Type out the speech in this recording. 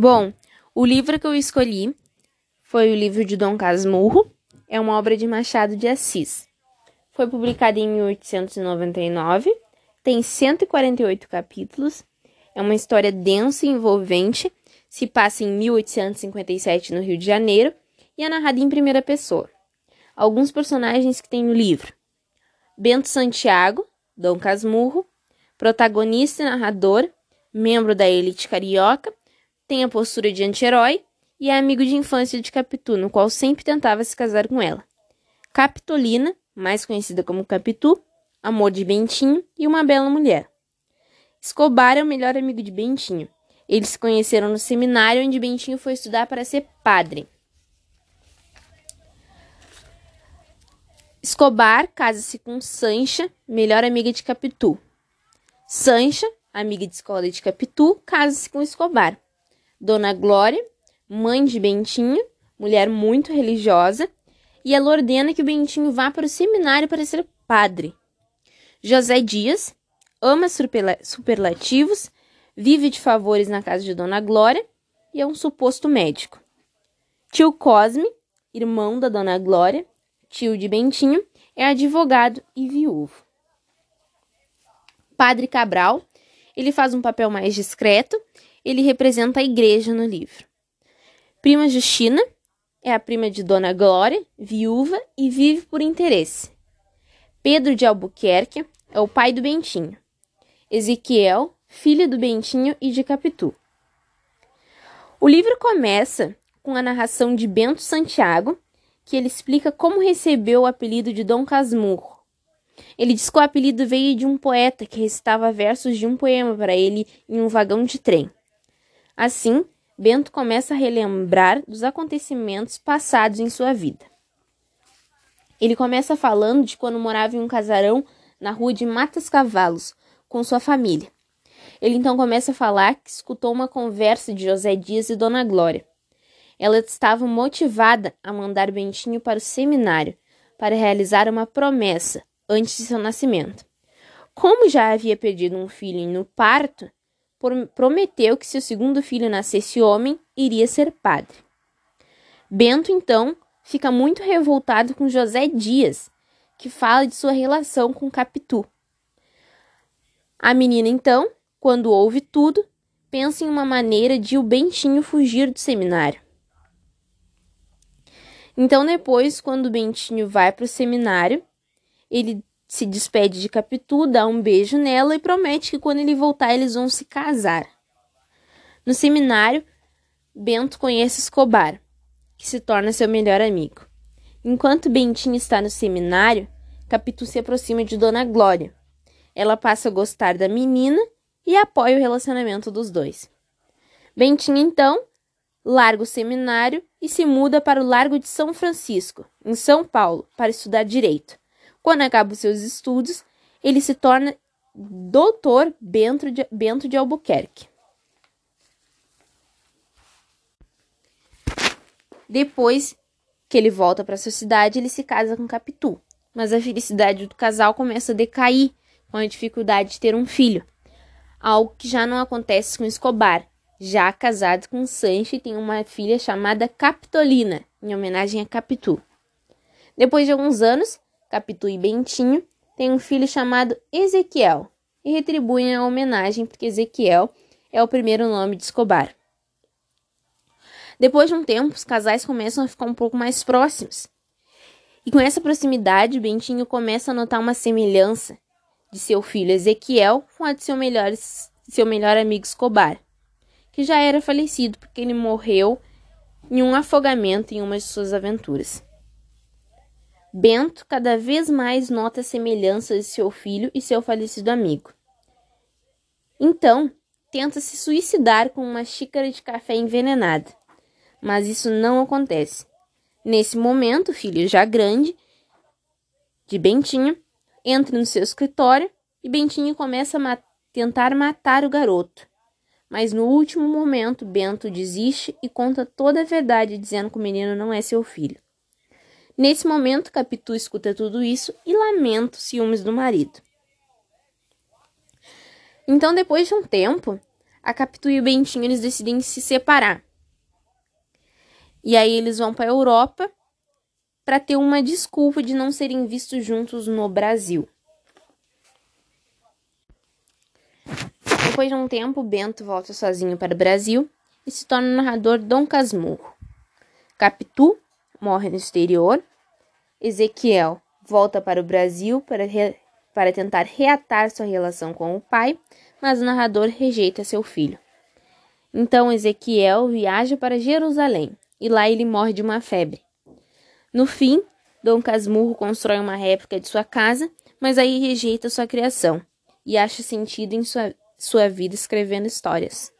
Bom, o livro que eu escolhi foi o livro de Dom Casmurro, é uma obra de Machado de Assis. Foi publicado em 1899, tem 148 capítulos, é uma história densa e envolvente, se passa em 1857 no Rio de Janeiro e é narrada em primeira pessoa. Alguns personagens que tem no livro: Bento Santiago, Dom Casmurro, protagonista e narrador, membro da elite carioca, tem a postura de anti-herói e é amigo de infância de Capitu, no qual sempre tentava se casar com ela. Capitolina, mais conhecida como Capitu, amor de Bentinho e uma bela mulher. Escobar é o melhor amigo de Bentinho. Eles se conheceram no seminário onde Bentinho foi estudar para ser padre. Escobar casa-se com Sancha, melhor amiga de Capitu. Sancha, amiga de escola de Capitu, casa-se com Escobar. Dona Glória, mãe de Bentinho, mulher muito religiosa, e ela ordena que o Bentinho vá para o seminário para ser padre. José Dias ama superlativos, vive de favores na casa de Dona Glória e é um suposto médico. Tio Cosme, irmão da Dona Glória, tio de Bentinho, é advogado e viúvo. Padre Cabral, ele faz um papel mais discreto ele representa a igreja no livro. Prima Justina é a prima de Dona Glória, viúva e vive por interesse. Pedro de Albuquerque é o pai do Bentinho. Ezequiel, filho do Bentinho e de Capitu. O livro começa com a narração de Bento Santiago, que ele explica como recebeu o apelido de Dom Casmurro. Ele diz que o apelido veio de um poeta que recitava versos de um poema para ele em um vagão de trem. Assim, Bento começa a relembrar dos acontecimentos passados em sua vida. Ele começa falando de quando morava em um casarão na rua de Matas Cavalos com sua família. Ele então começa a falar que escutou uma conversa de José Dias e Dona Glória. Ela estava motivada a mandar Bentinho para o seminário para realizar uma promessa antes de seu nascimento. Como já havia perdido um filho no parto, prometeu que se o segundo filho nascesse homem, iria ser padre. Bento, então, fica muito revoltado com José Dias, que fala de sua relação com Capitu. A menina, então, quando ouve tudo, pensa em uma maneira de o Bentinho fugir do seminário. Então, depois, quando o Bentinho vai para o seminário, ele se despede de Capitu, dá um beijo nela e promete que quando ele voltar eles vão se casar. No seminário, Bento conhece Escobar, que se torna seu melhor amigo. Enquanto Bentinho está no seminário, Capitu se aproxima de Dona Glória. Ela passa a gostar da menina e apoia o relacionamento dos dois. Bentinho, então, larga o seminário e se muda para o Largo de São Francisco, em São Paulo, para estudar direito. Quando acaba os seus estudos, ele se torna doutor Bento de, Bento de Albuquerque. Depois que ele volta para sua cidade, ele se casa com Capitu. Mas a felicidade do casal começa a decair com a dificuldade de ter um filho. Algo que já não acontece com Escobar, já casado com Sancho tem uma filha chamada Capitolina, em homenagem a Capitu. Depois de alguns anos, Capitu e Bentinho, têm um filho chamado Ezequiel e retribuem a homenagem porque Ezequiel é o primeiro nome de Escobar. Depois de um tempo, os casais começam a ficar um pouco mais próximos. E com essa proximidade, Bentinho começa a notar uma semelhança de seu filho Ezequiel com a de seu melhor, seu melhor amigo Escobar, que já era falecido porque ele morreu em um afogamento em uma de suas aventuras. Bento cada vez mais nota semelhanças de seu filho e seu falecido amigo. Então, tenta se suicidar com uma xícara de café envenenada, mas isso não acontece. Nesse momento, o filho já grande de Bentinho entra no seu escritório e Bentinho começa a ma tentar matar o garoto. Mas no último momento, Bento desiste e conta toda a verdade, dizendo que o menino não é seu filho. Nesse momento, Capitu escuta tudo isso e lamenta os ciúmes do marido. Então, depois de um tempo, a Capitu e o Bentinho eles decidem se separar. E aí eles vão para a Europa para ter uma desculpa de não serem vistos juntos no Brasil. Depois de um tempo, Bento volta sozinho para o Brasil e se torna o narrador Dom Casmurro. Capitu morre no exterior. Ezequiel volta para o Brasil para, re... para tentar reatar sua relação com o pai, mas o narrador rejeita seu filho. Então Ezequiel viaja para Jerusalém e lá ele morre de uma febre. No fim, Dom Casmurro constrói uma réplica de sua casa, mas aí rejeita sua criação e acha sentido em sua, sua vida escrevendo histórias.